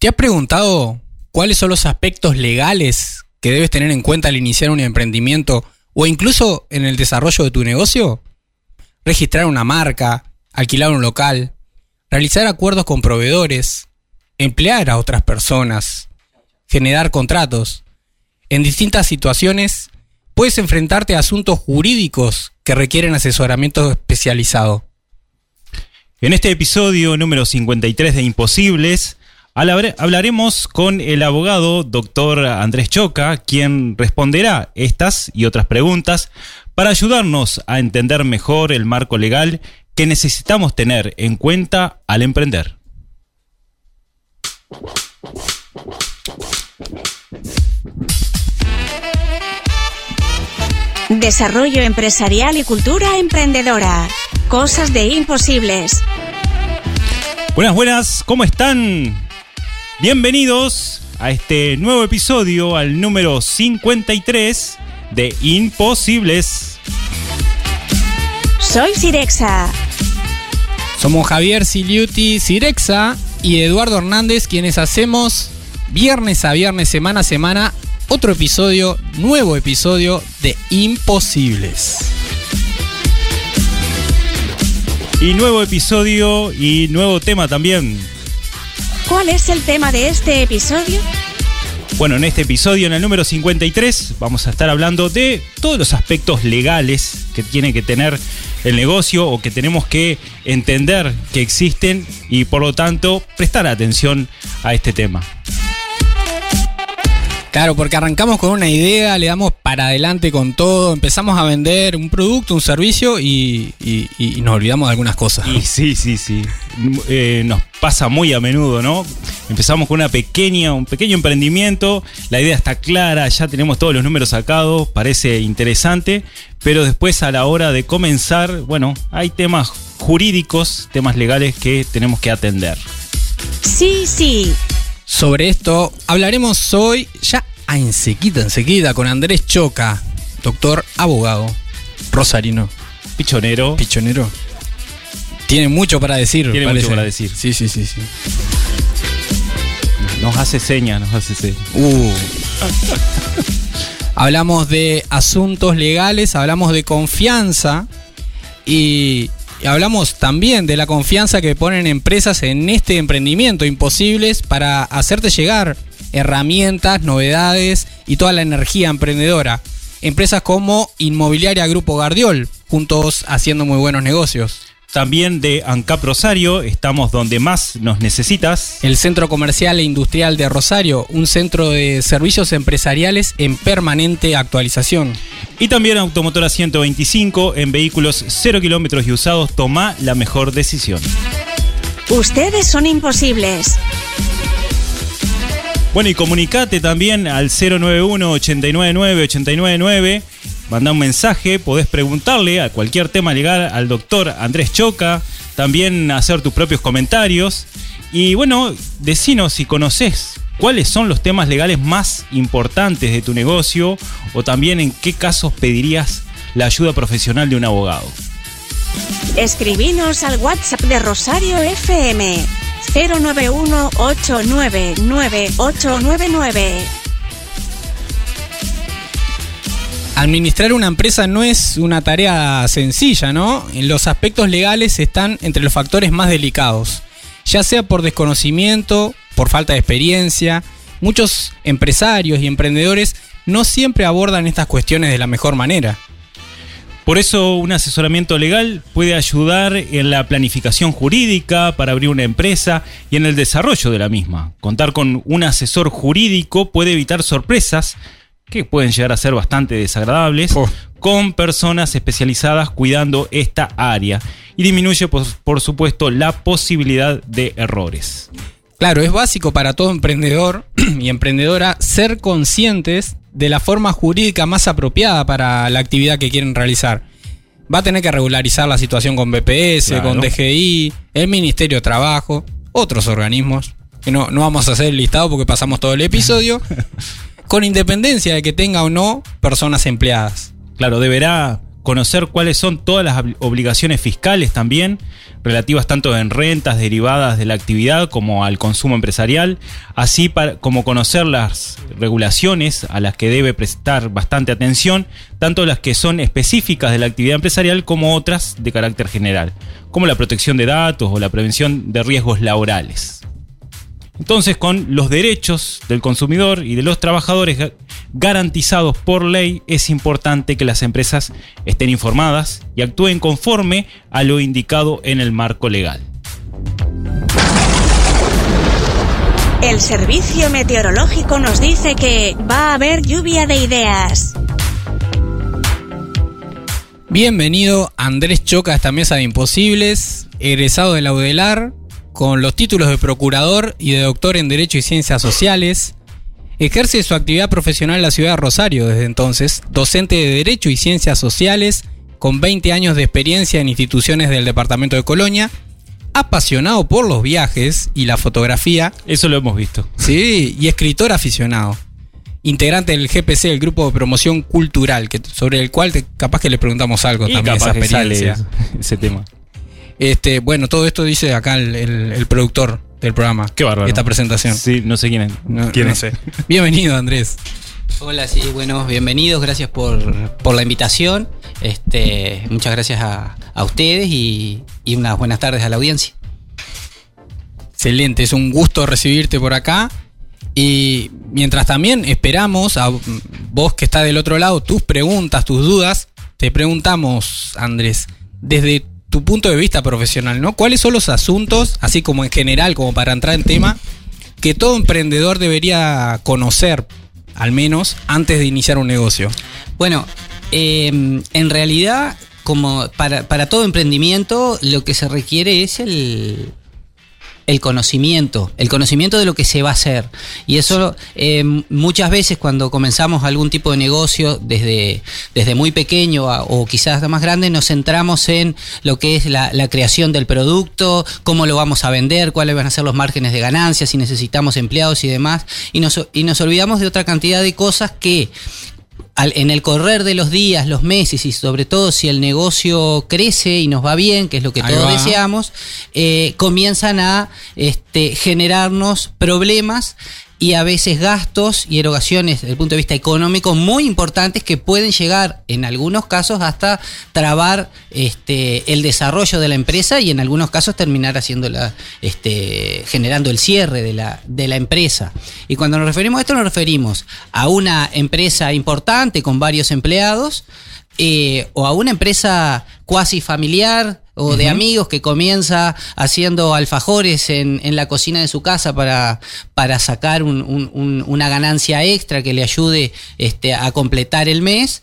¿Te has preguntado cuáles son los aspectos legales que debes tener en cuenta al iniciar un emprendimiento o incluso en el desarrollo de tu negocio? Registrar una marca, alquilar un local, realizar acuerdos con proveedores, emplear a otras personas, generar contratos. En distintas situaciones puedes enfrentarte a asuntos jurídicos que requieren asesoramiento especializado. En este episodio número 53 de Imposibles, hablaremos con el abogado doctor Andrés Choca, quien responderá estas y otras preguntas para ayudarnos a entender mejor el marco legal que necesitamos tener en cuenta al emprender. Desarrollo empresarial y cultura emprendedora. Cosas de imposibles. Buenas, buenas, ¿cómo están? Bienvenidos a este nuevo episodio, al número 53 de Imposibles. Soy Sirexa. Somos Javier Siliuti Sirexa y Eduardo Hernández, quienes hacemos viernes a viernes, semana a semana, otro episodio, nuevo episodio de Imposibles. Y nuevo episodio y nuevo tema también. ¿Cuál es el tema de este episodio? Bueno, en este episodio, en el número 53, vamos a estar hablando de todos los aspectos legales que tiene que tener el negocio o que tenemos que entender que existen y por lo tanto prestar atención a este tema. Claro, porque arrancamos con una idea, le damos para adelante con todo, empezamos a vender un producto, un servicio y, nos olvidamos de algunas cosas. Y sí, sí, sí. Eh, nos pasa muy a menudo, ¿no? Empezamos con una pequeña, un pequeño emprendimiento, la idea está clara, ya tenemos todos los números sacados, parece interesante, pero después a la hora de comenzar, bueno, hay temas jurídicos, temas legales que tenemos que atender. Sí, sí, sobre esto hablaremos hoy, ya enseguida, enseguida, con Andrés Choca, doctor abogado, rosarino. Pichonero. Pichonero. Tiene mucho para decir. Tiene mucho para decir. Sí, sí, sí, sí. Nos hace seña, nos hace seña. Uh. hablamos de asuntos legales, hablamos de confianza y hablamos también de la confianza que ponen empresas en este emprendimiento imposibles para hacerte llegar herramientas, novedades y toda la energía emprendedora. Empresas como Inmobiliaria Grupo Gardiol, juntos haciendo muy buenos negocios. También de ANCAP Rosario, estamos donde más nos necesitas. El Centro Comercial e Industrial de Rosario, un centro de servicios empresariales en permanente actualización. Y también Automotora 125, en vehículos 0 kilómetros y usados, toma la mejor decisión. Ustedes son imposibles. Bueno, y comunicate también al 091 899 899 Manda un mensaje, podés preguntarle a cualquier tema legal al doctor Andrés Choca, también hacer tus propios comentarios. Y bueno, decinos si conoces cuáles son los temas legales más importantes de tu negocio o también en qué casos pedirías la ayuda profesional de un abogado. Escribinos al WhatsApp de Rosario FM 091 899 899 Administrar una empresa no es una tarea sencilla, ¿no? Los aspectos legales están entre los factores más delicados, ya sea por desconocimiento, por falta de experiencia. Muchos empresarios y emprendedores no siempre abordan estas cuestiones de la mejor manera. Por eso un asesoramiento legal puede ayudar en la planificación jurídica para abrir una empresa y en el desarrollo de la misma. Contar con un asesor jurídico puede evitar sorpresas que pueden llegar a ser bastante desagradables, oh. con personas especializadas cuidando esta área y disminuye, por, por supuesto, la posibilidad de errores. Claro, es básico para todo emprendedor y emprendedora ser conscientes de la forma jurídica más apropiada para la actividad que quieren realizar. Va a tener que regularizar la situación con BPS, con DGI, el Ministerio de Trabajo, otros organismos, que no, no vamos a hacer el listado porque pasamos todo el episodio. con independencia de que tenga o no personas empleadas. Claro, deberá conocer cuáles son todas las obligaciones fiscales también, relativas tanto en rentas derivadas de la actividad como al consumo empresarial, así como conocer las regulaciones a las que debe prestar bastante atención, tanto las que son específicas de la actividad empresarial como otras de carácter general, como la protección de datos o la prevención de riesgos laborales. Entonces, con los derechos del consumidor y de los trabajadores garantizados por ley, es importante que las empresas estén informadas y actúen conforme a lo indicado en el marco legal. El servicio meteorológico nos dice que va a haber lluvia de ideas. Bienvenido Andrés Choca a esta mesa de imposibles, egresado de la UDELAR, con los títulos de procurador y de doctor en Derecho y Ciencias Sociales. Ejerce su actividad profesional en la ciudad de Rosario desde entonces, docente de Derecho y Ciencias Sociales, con 20 años de experiencia en instituciones del departamento de Colonia, apasionado por los viajes y la fotografía. Eso lo hemos visto. Sí, y escritor aficionado. Integrante del GPC, el grupo de promoción cultural, que, sobre el cual capaz que le preguntamos algo también esa experiencia. ese tema. Este, bueno, todo esto dice acá el, productor del programa. Qué bárbaro. Esta presentación. Sí, no sé quién es. No, sé. Bienvenido, Andrés. Hola, sí, bueno, bienvenidos, gracias por, la invitación. Este, muchas gracias a, ustedes y, unas buenas tardes a la audiencia. Excelente, es un gusto recibirte por acá. Y mientras también esperamos a vos que está del otro lado, tus preguntas, tus dudas, te preguntamos, Andrés, desde tu punto de vista profesional, ¿no? ¿Cuáles son los asuntos, así como en general, como para entrar en tema, que todo emprendedor debería conocer, al menos, antes de iniciar un negocio? Bueno, em, en realidad, como para, para todo emprendimiento, lo que se requiere es el, el conocimiento, el conocimiento de lo que se va a hacer. Y eso eh, muchas veces cuando comenzamos algún tipo de negocio desde, desde muy pequeño o quizás más grande, nos centramos en lo que es la, creación del producto, cómo lo vamos a vender, cuáles van a ser los márgenes de ganancia, si necesitamos empleados y demás. Y nos, y nos olvidamos de otra cantidad de cosas que en el correr de los días, los meses y sobre todo si el negocio crece y nos va bien, que es lo que todos deseamos, eh, comienzan a este, generarnos problemas y a veces gastos y erogaciones desde el punto de vista económico muy importantes que pueden llegar en algunos casos hasta trabar este, el desarrollo de la empresa y en algunos casos terminar haciéndola, este, generando el cierre de la, de la empresa. Y cuando nos referimos a esto nos referimos a una empresa importante con varios empleados eh, o a una empresa cuasi familiar o de amigos que comienza haciendo alfajores en, la cocina de su casa para, para sacar una ganancia extra que le ayude este, a completar el mes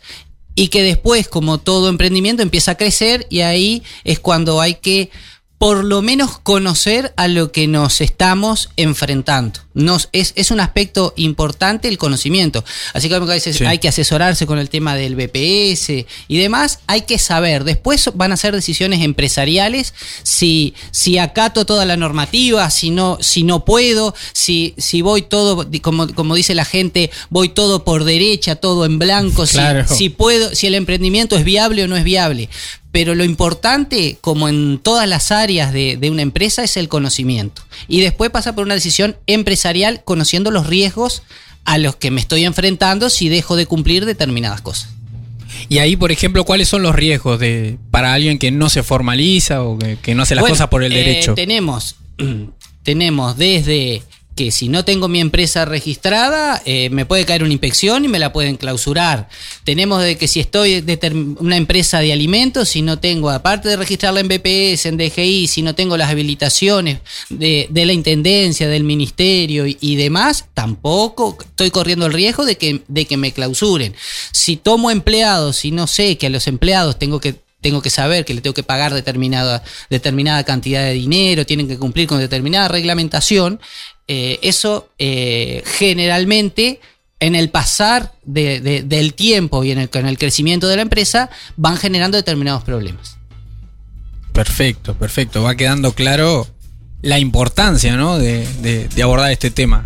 y que después, como todo emprendimiento, empieza a crecer y ahí es cuando hay que por lo menos conocer a lo que nos estamos enfrentando. Nos, es, es un aspecto importante el conocimiento. Así que a veces hay que asesorarse con el tema del BPS y demás. Hay que saber. Después van a ser decisiones empresariales si, si acato toda la normativa, si no, si no puedo, si, si voy todo, como, como dice la gente, voy todo por derecha, todo en blanco, si, si puedo, si el emprendimiento es viable o no es viable. Pero lo importante, como en todas las áreas de, una empresa, es el conocimiento. Y después pasa por una decisión empresarial conociendo los riesgos a los que me estoy enfrentando si dejo de cumplir determinadas cosas. Y ahí, por ejemplo, ¿cuáles son los riesgos de para alguien que no se formaliza o que, no hace las cosas por el eh, derecho? Tenemos, tenemos desde que si no tengo mi empresa registrada, eh, me puede caer una inspección y me la pueden clausurar. Tenemos de que si estoy una empresa de alimentos, si no tengo, aparte de registrarla en BPS, en DGI, si no tengo las habilitaciones de, la Intendencia, del Ministerio y, demás, tampoco estoy corriendo el riesgo de que, de que me clausuren. Si tomo empleados y no sé que a los empleados tengo que tengo que saber que le tengo que pagar determinada, determinada cantidad de dinero, tienen que cumplir con determinada reglamentación, eh, eso eh, generalmente en el pasar del tiempo y en el, el crecimiento de la empresa van generando determinados problemas. Perfecto, perfecto. Va quedando claro la importancia ¿no? de, abordar este tema.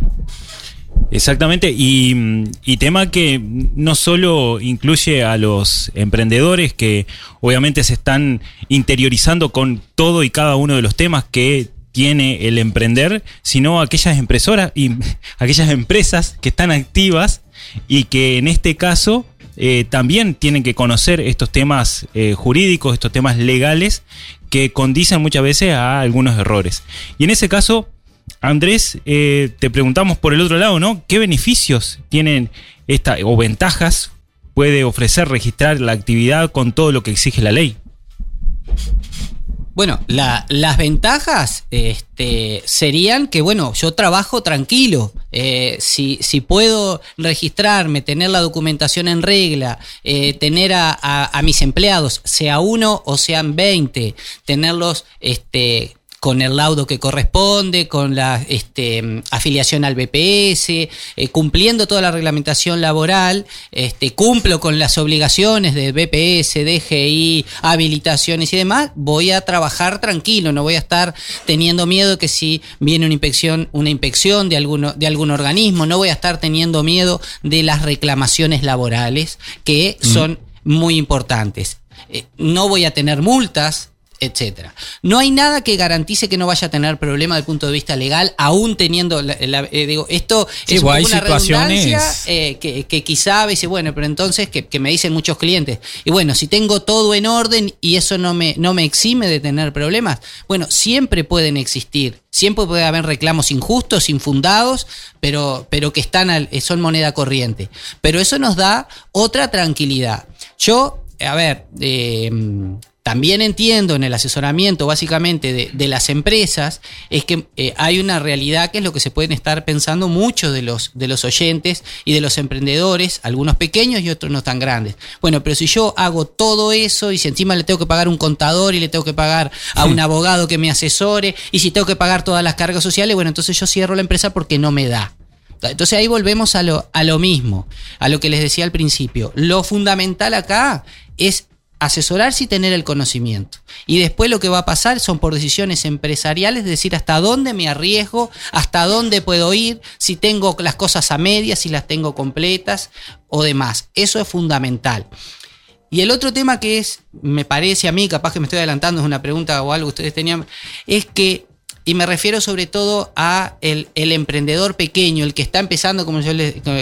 Exactamente, y, y, tema que no solo incluye a los emprendedores que obviamente se están interiorizando con todo y cada uno de los temas que tiene el emprender, sino aquellas empresoras y aquellas empresas que están activas y que en este caso eh, también tienen que conocer estos temas eh, jurídicos, estos temas legales que condicen muchas veces a algunos errores. Y en ese caso, Andrés, eh, te preguntamos por el otro lado, ¿no? ¿Qué beneficios tienen esta o ventajas puede ofrecer registrar la actividad con todo lo que exige la ley? Bueno, las ventajas este, serían que, bueno, yo trabajo tranquilo. Eh, si, si, puedo registrarme, tener la documentación en regla, eh, tener a, a, mis empleados, sea uno o sean 20, tenerlos este, con el laudo que corresponde, con la este, afiliación al BPS, eh, cumpliendo toda la reglamentación laboral, este, cumplo con las obligaciones de BPS, DGI, habilitaciones y demás, voy a trabajar tranquilo, no voy a estar teniendo miedo que si viene una inspección, una inspección de, alguno, de algún organismo, no voy a estar teniendo miedo de las reclamaciones laborales, que son muy importantes. Eh, no voy a tener multas, etcétera. No hay nada que garantice que no vaya a tener problema desde el punto de vista legal, aún teniendo, eh, digo, esto es pues, una redundancia eh, que, que, quizá dice, bueno, pero entonces que, que, me dicen muchos clientes, y bueno, si tengo todo en orden y eso no me, no me exime de tener problemas, bueno, siempre pueden existir, siempre puede haber reclamos injustos, infundados, pero, pero que están son moneda corriente. Pero eso nos da otra tranquilidad. Yo, a ver, eh, también entiendo en el asesoramiento básicamente de, las empresas es que eh, hay una realidad que es lo que se pueden estar pensando muchos de los, de los oyentes y de los emprendedores, algunos pequeños y otros no tan grandes. Bueno, pero si yo hago todo eso y si encima le tengo que pagar un contador y le tengo que pagar a un abogado que me asesore y si tengo que pagar todas las cargas sociales, bueno, entonces yo cierro la empresa porque no me da. Entonces ahí volvemos a lo, a lo mismo, a lo que les decía al principio. Lo fundamental acá es asesorarse y tener el conocimiento. Y después lo que va a pasar son por decisiones empresariales, es decir, hasta dónde me arriesgo, hasta dónde puedo ir, si tengo las cosas a medias, si las tengo completas o demás. Eso es fundamental. Y el otro tema que es, me parece a mí, capaz que me estoy adelantando, es una pregunta o algo que ustedes tenían, es que y me refiero sobre todo a el, emprendedor pequeño, el que está empezando, como, yo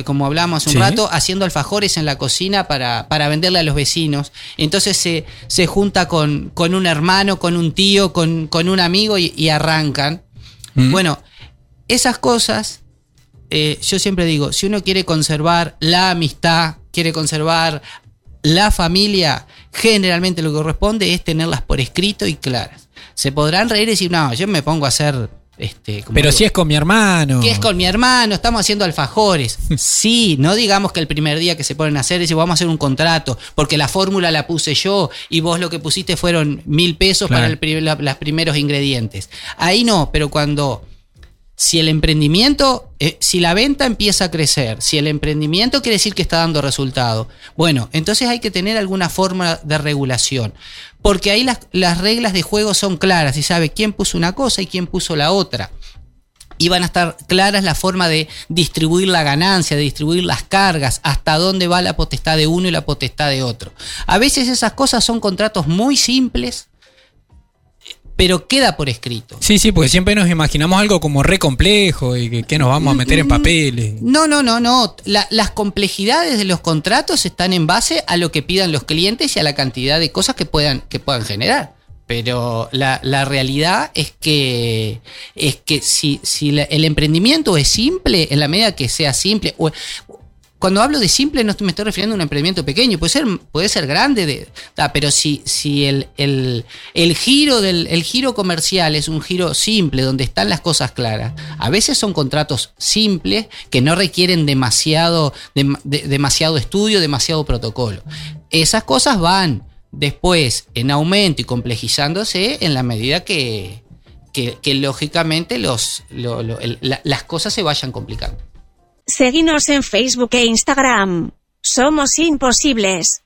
como hablamos hace un rato, haciendo alfajores en la cocina para, para venderle a los vecinos. Entonces se, se junta con, con, un hermano, con un tío, con, con un amigo y, arrancan. Mm. Bueno, esas cosas, eh, yo siempre digo, si uno quiere conservar la amistad, quiere conservar la familia, generalmente lo que corresponde es tenerlas por escrito y claras se podrán reír y decir, no, yo me pongo a hacer este, Pero si es con mi hermano. Que es con mi hermano, estamos haciendo alfajores. sí, no digamos que el primer día que se ponen a hacer, es vamos a hacer un contrato, porque la fórmula la puse yo y vos lo que pusiste fueron mil pesos para los primeros ingredientes. Ahí no, pero cuando si el emprendimiento, eh, si la venta empieza a crecer, si el emprendimiento quiere decir que está dando resultado, bueno, entonces hay que tener alguna forma de regulación, porque ahí las, las reglas de juego son claras y sabe quién puso una cosa y quién puso la otra y van a estar claras la forma de distribuir la ganancia, de distribuir las cargas, hasta dónde va la potestad de uno y la potestad de otro. A veces esas cosas son contratos muy simples, pero queda por escrito. Sí, sí, porque siempre nos imaginamos algo como re complejo y que, nos vamos a meter en mm, papeles. No, no, no, no. las complejidades de los contratos están en base a lo que pidan los clientes y a la cantidad de cosas que puedan, que puedan generar. Pero la, realidad es que, es que si, si el emprendimiento es simple, en la medida que sea simple, o, cuando hablo de simple no me estoy refiriendo a un emprendimiento pequeño, puede ser, puede ser grande, de, pero si, si el, el, giro del, el giro comercial es un giro simple, donde están las cosas claras, a veces son contratos simples que no requieren demasiado, demasiado estudio, demasiado protocolo. Esas cosas van después en aumento y complejizándose en la medida que, que, lógicamente los, las cosas se vayan complicando. Seguinos en Facebook e Instagram. Somos imposibles.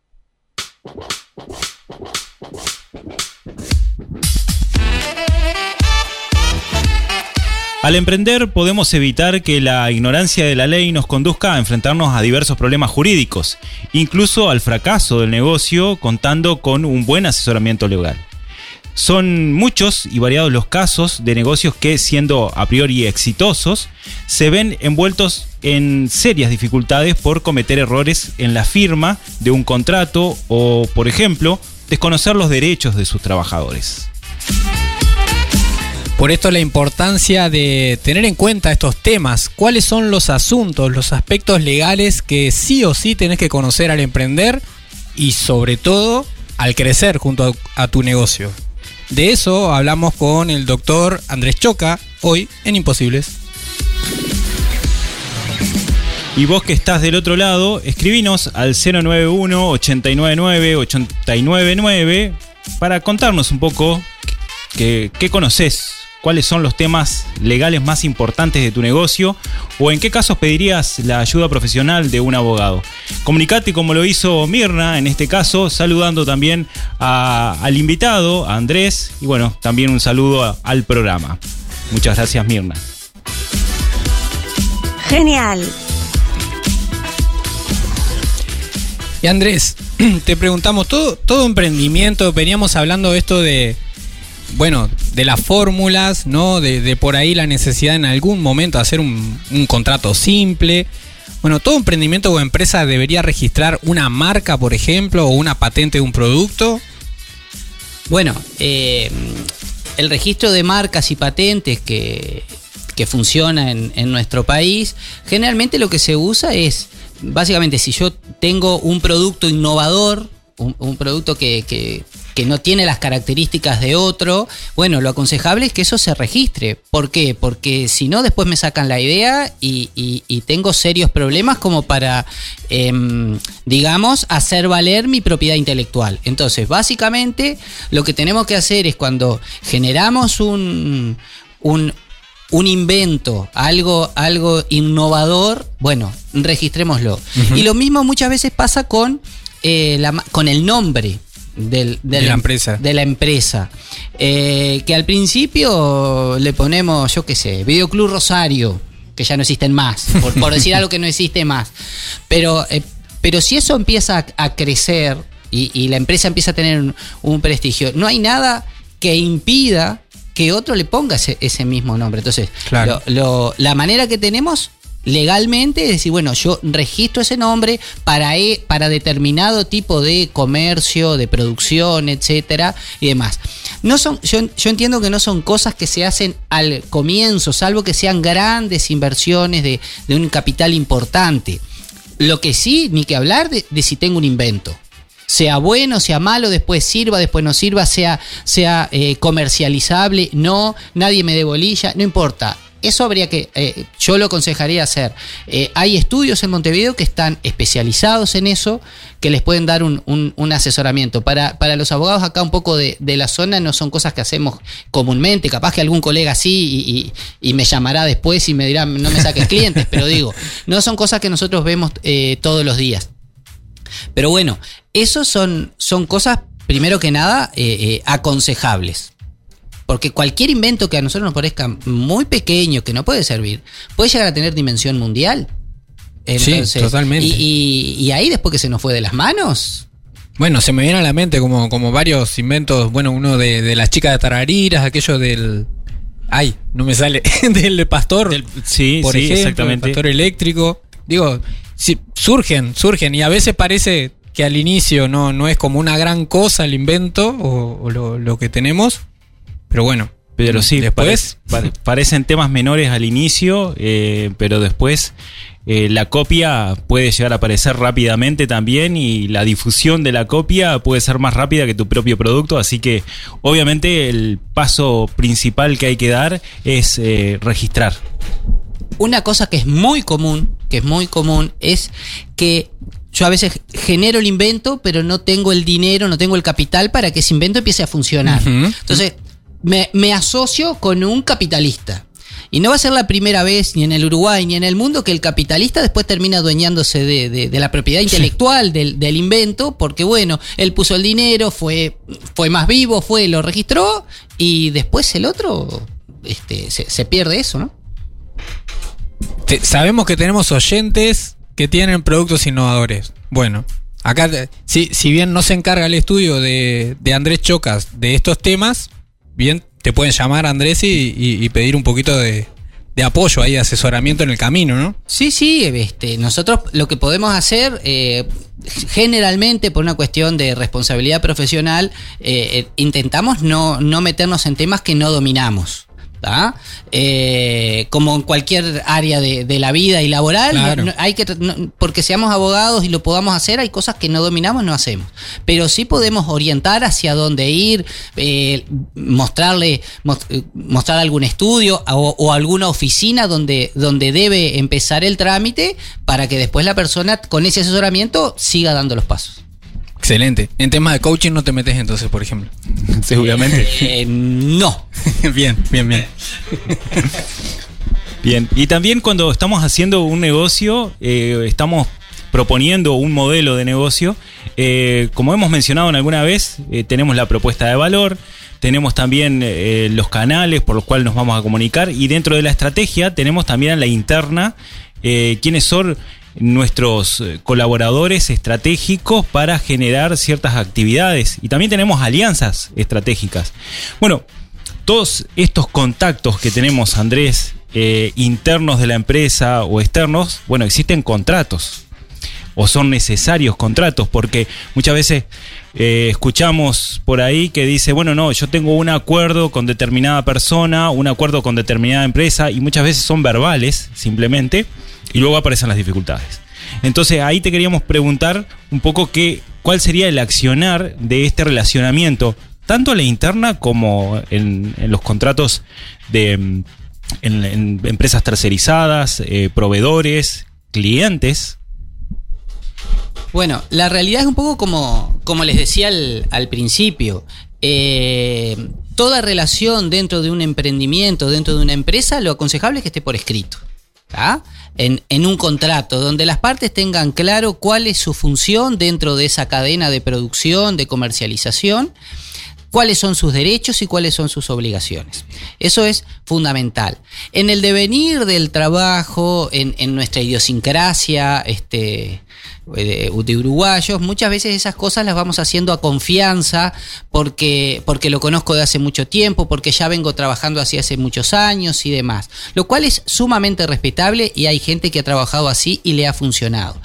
Al emprender podemos evitar que la ignorancia de la ley nos conduzca a enfrentarnos a diversos problemas jurídicos, incluso al fracaso del negocio contando con un buen asesoramiento legal. Son muchos y variados los casos de negocios que, siendo a priori exitosos, se ven envueltos en serias dificultades por cometer errores en la firma de un contrato o, por ejemplo, desconocer los derechos de sus trabajadores. Por esto la importancia de tener en cuenta estos temas, cuáles son los asuntos, los aspectos legales que sí o sí tenés que conocer al emprender y sobre todo al crecer junto a, tu negocio. De eso hablamos con el doctor Andrés Choca hoy en Imposibles. Y vos que estás del otro lado, escribinos al 091 899 899 para contarnos un poco qué, qué conoces cuáles son los temas legales más importantes de tu negocio o en qué casos pedirías la ayuda profesional de un abogado. Comunicate como lo hizo Mirna en este caso, saludando también al invitado, a Andrés, y bueno, también un saludo al programa. Muchas gracias Mirna. Genial. Y Andrés, te preguntamos, todo, todo emprendimiento, veníamos hablando de esto de bueno, de las fórmulas, ¿no? De, por ahí la necesidad en algún momento de hacer un, contrato simple. Bueno, todo emprendimiento o empresa debería registrar una marca, por ejemplo, o una patente de un producto. Bueno, eh, el registro de marcas y patentes que, funciona en, nuestro país, generalmente lo que se usa es, básicamente, si yo tengo un producto innovador, un, producto que, que no tiene las características de otro, bueno, lo aconsejable es que eso se registre. ¿Por qué? Porque si no, después me sacan la idea y, tengo serios problemas como para, em, digamos, hacer valer mi propiedad intelectual. Entonces, básicamente, lo que tenemos que hacer es cuando generamos un, un, invento, algo, algo innovador, bueno, registrémoslo. Y lo mismo muchas veces pasa con, eh, con el nombre de, la empresa. De la empresa. Eh, que al principio le ponemos, yo qué sé, Videoclub Rosario, que ya no existen más, por, decir algo que no existe más. Pero, eh, pero si eso empieza a, crecer y, la empresa empieza a tener un, prestigio, no hay nada que impida que otro le ponga ese, mismo nombre. Entonces, la manera que tenemos legalmente, es decir, bueno, yo registro ese nombre para, e, para determinado tipo de comercio, de producción, etcétera, y demás. No son, yo, entiendo que no son cosas que se hacen al comienzo, salvo que sean grandes inversiones de, un capital importante. Lo que sí, ni que hablar de, si tengo un invento sea bueno, sea malo, después sirva, después no sirva, sea, sea eh, comercializable, no, nadie me dé bolilla, no importa eso habría que, eh, yo lo aconsejaría hacer. Eh, hay estudios en Montevideo que están especializados en eso, que les pueden dar un, asesoramiento. Para, para, los abogados acá un poco de, la zona no son cosas que hacemos comúnmente, capaz que algún colega sí y, me llamará después y me dirá, no me saques clientes, pero digo, no son cosas que nosotros vemos eh, todos los días. Pero bueno, eso son, son cosas, primero que nada, aconsejables. Porque cualquier invento que a nosotros nos parezca muy pequeño, que no puede servir, puede llegar a tener dimensión mundial. sí, totalmente. Y, ahí después que se nos fue de las manos, bueno, se me viene a la mente como, como varios inventos. Bueno, uno de, las chicas de Tarariras, aquello del. Ay, no me sale. del pastor. sí, por sí, exactamente. El pastor eléctrico. Digo, sí, surgen, surgen. Y a veces parece que al inicio no, no es como una gran cosa el invento o, lo, lo, que tenemos. Pero bueno. Pero sí, después parecen temas menores al inicio, eh, pero después eh, la copia puede llegar a aparecer rápidamente también y la difusión de la copia puede ser más rápida que tu propio producto, así que obviamente el paso principal que hay que dar es eh, registrar. Una cosa que es muy común, que es muy común, es que yo a veces genero el invento, pero no tengo el dinero, no tengo el capital para que ese invento empiece a funcionar. Entonces, me, asocio con un capitalista. Y no va a ser la primera vez, ni en el Uruguay, ni en el mundo, que el capitalista después termina adueñándose de, la propiedad intelectual del, invento, porque bueno, él puso el dinero, fue, fue más vivo, fue, lo registró, y después el otro este, se, se pierde eso, ¿no? Te- sabemos que tenemos oyentes que tienen productos innovadores. Bueno, acá, si, si bien no se encarga el estudio de, de Andrés Chocas de estos temas, bien, te pueden llamar Andrés y, y- pedir un poquito de, de apoyo ahí, de asesoramiento en el camino, ¿no? Sí, sí, este, nosotros lo que podemos hacer, eh, generalmente por una cuestión de responsabilidad profesional, eh, eh, intentamos no, no meternos en temas que no dominamos. ¿Tá? Eh, como en cualquier área de, de la vida y laboral, Claro. no- no- hay que no- porque seamos abogados y lo podamos hacer, hay cosas que no dominamos, no hacemos. Pero sí podemos orientar hacia dónde ir, eh, mostrarle, mos- eh, mostrar algún estudio o, o alguna oficina donde, donde debe empezar el trámite para que después la persona con ese asesoramiento siga dando los pasos. Excelente. En temas de coaching no te metes entonces, por ejemplo. Seguramente. Eh, no. bien, bien, bien. Bien, y también cuando estamos haciendo un negocio, eh, estamos proponiendo un modelo de negocio, eh, como hemos mencionado en alguna vez, eh, tenemos la propuesta de valor, tenemos también eh, los canales por los cuales nos vamos a comunicar y dentro de la estrategia tenemos también a la interna quiénes son nuestros eh, colaboradores estratégicos para generar ciertas actividades. Y también tenemos alianzas estratégicas. Bueno, todos estos contactos que tenemos, Andrés, eh, internos de la empresa o externos, bueno, existen contratos. O son necesarios contratos, porque muchas veces eh, escuchamos por ahí que dice, bueno, no, yo tengo un acuerdo con determinada persona, un acuerdo con determinada empresa, y muchas veces son verbales, simplemente, y luego aparecen las dificultades. Entonces ahí te queríamos preguntar un poco qué, cuál sería el accionar de este relacionamiento, tanto a la interna como en, los contratos de mm, en, empresas tercerizadas, eh, proveedores, clientes. Bueno, la realidad es un poco como, como les decía al, al principio. Eh, toda relación dentro de un emprendimiento, dentro de una empresa, lo aconsejable es que esté por escrito. En, en un contrato, donde las partes tengan claro cuál es su función dentro de esa cadena de producción, de comercialización, cuáles son sus derechos y cuáles son sus obligaciones. Eso es fundamental. En el devenir del trabajo, en, en nuestra idiosincrasia este, de, de uruguayos, muchas veces esas cosas las vamos haciendo a confianza porque, porque lo conozco de hace mucho tiempo, porque ya vengo trabajando así hace muchos años y demás. Lo cual es sumamente respetable y hay gente que ha trabajado así y le ha funcionado.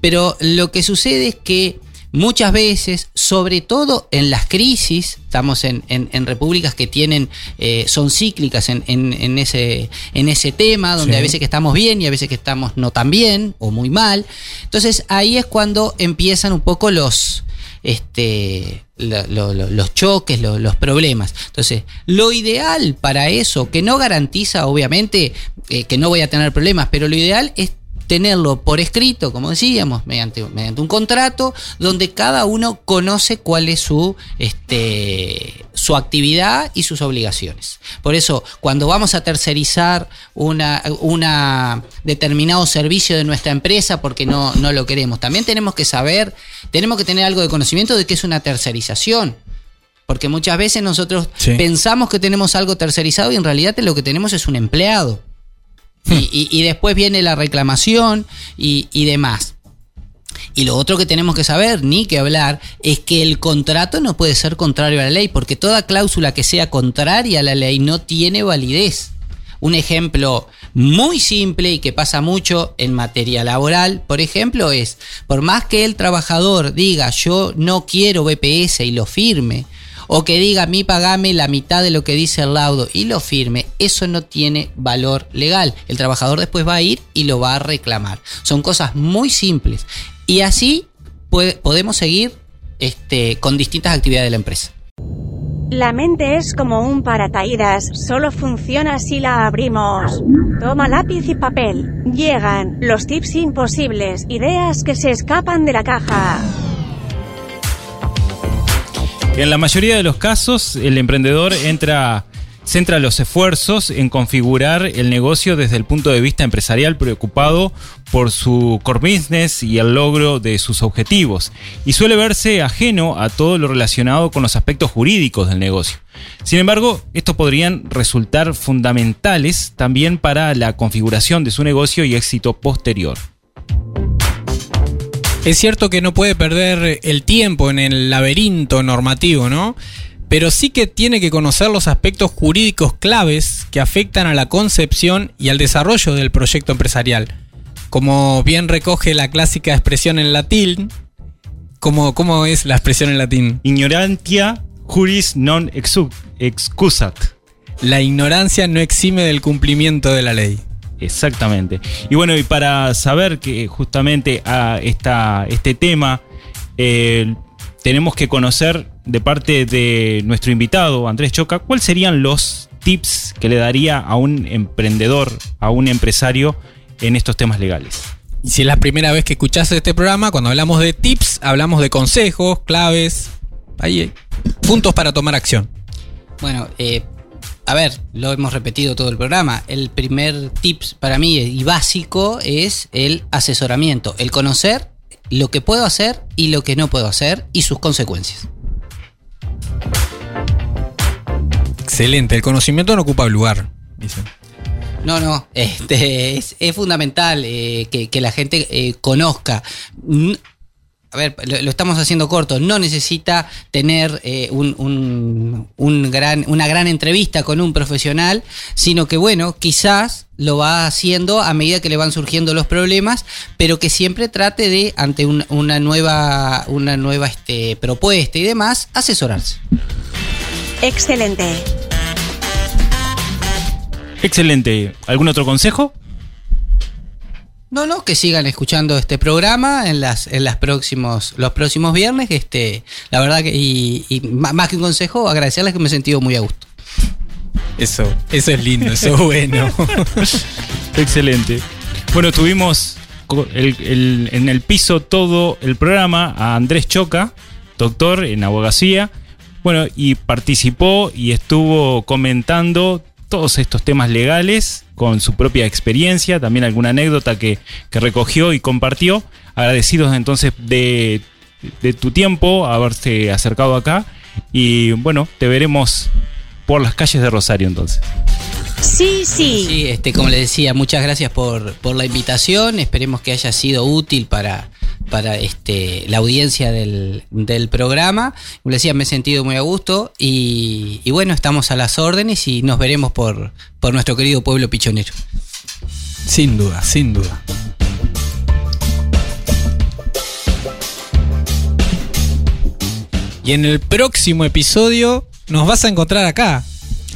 Pero lo que sucede es que Muchas veces, sobre todo en las crisis, estamos en, en- en repúblicas que tienen, eh, son cíclicas en, en- en ese, en ese tema, donde Sí. a veces que estamos bien y a veces que estamos no tan bien o muy mal. Entonces ahí es cuando empiezan un poco los, este, lo- lo- lo- los choques, lo- los problemas. Entonces, lo ideal para eso, que no garantiza obviamente eh, que no voy a tener problemas, pero lo ideal es tenerlo por escrito, como decíamos, mediante, mediante un contrato, donde cada uno conoce cuál es su, este, su actividad y sus obligaciones. Por eso, cuando vamos a tercerizar una, una determinado servicio de nuestra empresa porque no, no lo queremos, también tenemos que saber, tenemos que tener algo de conocimiento de qué es una tercerización. Porque muchas veces nosotros Sí. pensamos que tenemos algo tercerizado y en realidad lo que tenemos es un empleado. Y, y- después viene la reclamación y, y demás. Y lo otro que tenemos que saber, ni que hablar, es que el contrato no puede ser contrario a la ley, porque toda cláusula que sea contraria a la ley no tiene validez. Un ejemplo muy simple y que pasa mucho en materia laboral, por ejemplo, es, por más que el trabajador diga yo no quiero BPS y lo firme, o que diga a mí pagame la mitad de lo que dice el laudo y lo firme, eso no tiene valor legal. El trabajador después va a ir y lo va a reclamar. Son cosas muy simples. Y así podemos seguir este, con distintas actividades de la empresa. La mente es como un paracaídas, solo funciona si la abrimos. Toma lápiz y papel. Llegan los tips imposibles, ideas que se escapan de la caja. En la mayoría de los casos, el emprendedor entra centra los esfuerzos en configurar el negocio desde el punto de vista empresarial preocupado por su core business y el logro de sus objetivos, y suele verse ajeno a todo lo relacionado con los aspectos jurídicos del negocio. Sin embargo, estos podrían resultar fundamentales también para la configuración de su negocio y éxito posterior. Es cierto que no puede perder el tiempo en el laberinto normativo, ¿no? Pero sí que tiene que conocer los aspectos jurídicos claves que afectan a la concepción y al desarrollo del proyecto empresarial. Como bien recoge la clásica expresión en latín, ¿cómo, cómo es la expresión en latín? Ignorantia juris non excusat. La ignorancia no exime del cumplimiento de la ley. Exactamente. Y bueno, y para saber que justamente a esta, este tema eh, tenemos que conocer de parte de nuestro invitado, Andrés Choca, cuáles serían los tips que le daría a un emprendedor, a un empresario en estos temas legales. Y si es la primera vez que escuchás este programa, cuando hablamos de tips, hablamos de consejos, claves, ahí, eh, puntos para tomar acción. Bueno, eh, a ver, lo hemos repetido todo el programa. El primer tips para mí y básico es el asesoramiento, el conocer lo que puedo hacer y lo que no puedo hacer y sus consecuencias. Excelente, el conocimiento no ocupa lugar, dicen. No, no, este, es, es fundamental eh, que, que la gente eh, conozca. A ver, lo, lo estamos haciendo corto. No necesita tener eh, un, un- un gran, una gran entrevista con un profesional, sino que, bueno, quizás lo va haciendo a medida que le van surgiendo los problemas, pero que siempre trate de, ante un- una nueva, una nueva este, propuesta y demás, asesorarse. Excelente. Excelente. ¿Algún otro consejo? No, no, que sigan escuchando este programa en las, en las próximos, los próximos viernes. Este, la verdad que, y, y más que un consejo, agradecerles que me he sentido muy a gusto. Eso, eso es lindo, eso es bueno. Excelente. Bueno, tuvimos el- el- en el piso todo el programa a Andrés Choca, doctor en abogacía. Bueno, y participó y estuvo comentando todos estos temas legales con su propia experiencia, también alguna anécdota que, que recogió y compartió. Agradecidos entonces de, de tu tiempo, haberse acercado acá. Y bueno, te veremos por las calles de Rosario entonces. Sí, sí. Sí, este, como les decía, muchas gracias por, por la invitación. Esperemos que haya sido útil para, para este, la audiencia del, del programa. Como les decía, me he sentido muy a gusto y, y bueno, estamos a las órdenes y nos veremos por, por nuestro querido pueblo pichonero. sin duda, sin duda. Y en el próximo episodio nos vas a encontrar acá.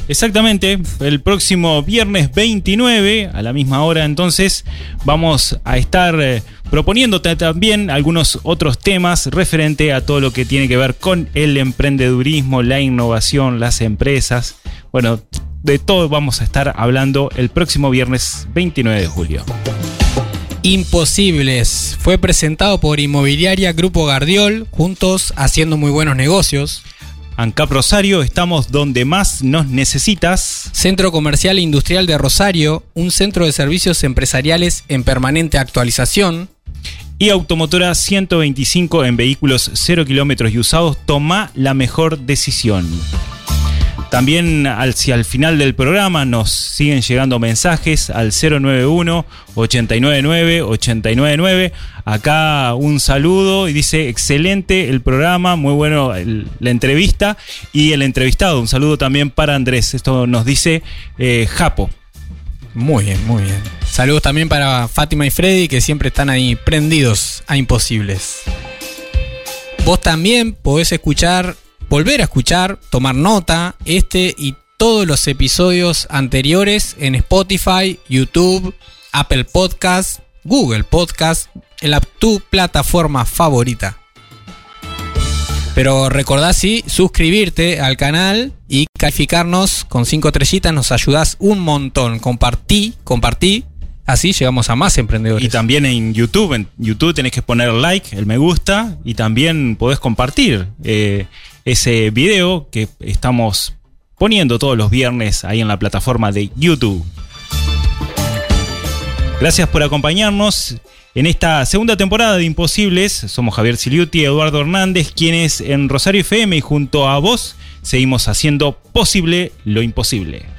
Exactamente, el próximo viernes 29 a la misma hora entonces vamos a estar eh, proponiéndote también algunos otros temas referente a todo lo que tiene que ver con el emprendedurismo, la innovación, las empresas. Bueno, de todo vamos a estar hablando el próximo viernes 29 de julio. Imposibles. Fue presentado por Inmobiliaria Grupo Gardiol, juntos haciendo muy buenos negocios. ANCAP Rosario, estamos donde más nos necesitas. Centro Comercial e Industrial de Rosario, un centro de servicios empresariales en permanente actualización. Y Automotora 125 en vehículos 0 kilómetros y usados, toma la mejor decisión. También hacia el final del programa nos siguen llegando mensajes al 091 899 899. Acá un saludo y dice excelente el programa, muy bueno la entrevista y el entrevistado. Un saludo también para Andrés. Esto nos dice eh, Japo. Muy bien, muy bien. Saludos también para Fátima y Freddy, que siempre están ahí prendidos a imposibles. Vos también podés escuchar, volver a escuchar, tomar nota, este y todos los episodios anteriores en Spotify, YouTube, Apple Podcast, Google Podcast, en tu plataforma favorita. Pero recordá sí suscribirte al canal y calificarnos con 5 estrellitas, nos ayudás un montón. Compartí, compartí, así llegamos a más emprendedores. Y también en YouTube, en YouTube tenés que poner like, el me gusta, y también podés compartir eh, ese video que estamos poniendo todos los viernes ahí en la plataforma de YouTube. Gracias por acompañarnos en esta segunda temporada de Imposibles. Somos Javier Siliuti y Eduardo Hernández, quienes en Rosario FM y junto a vos seguimos haciendo posible lo imposible.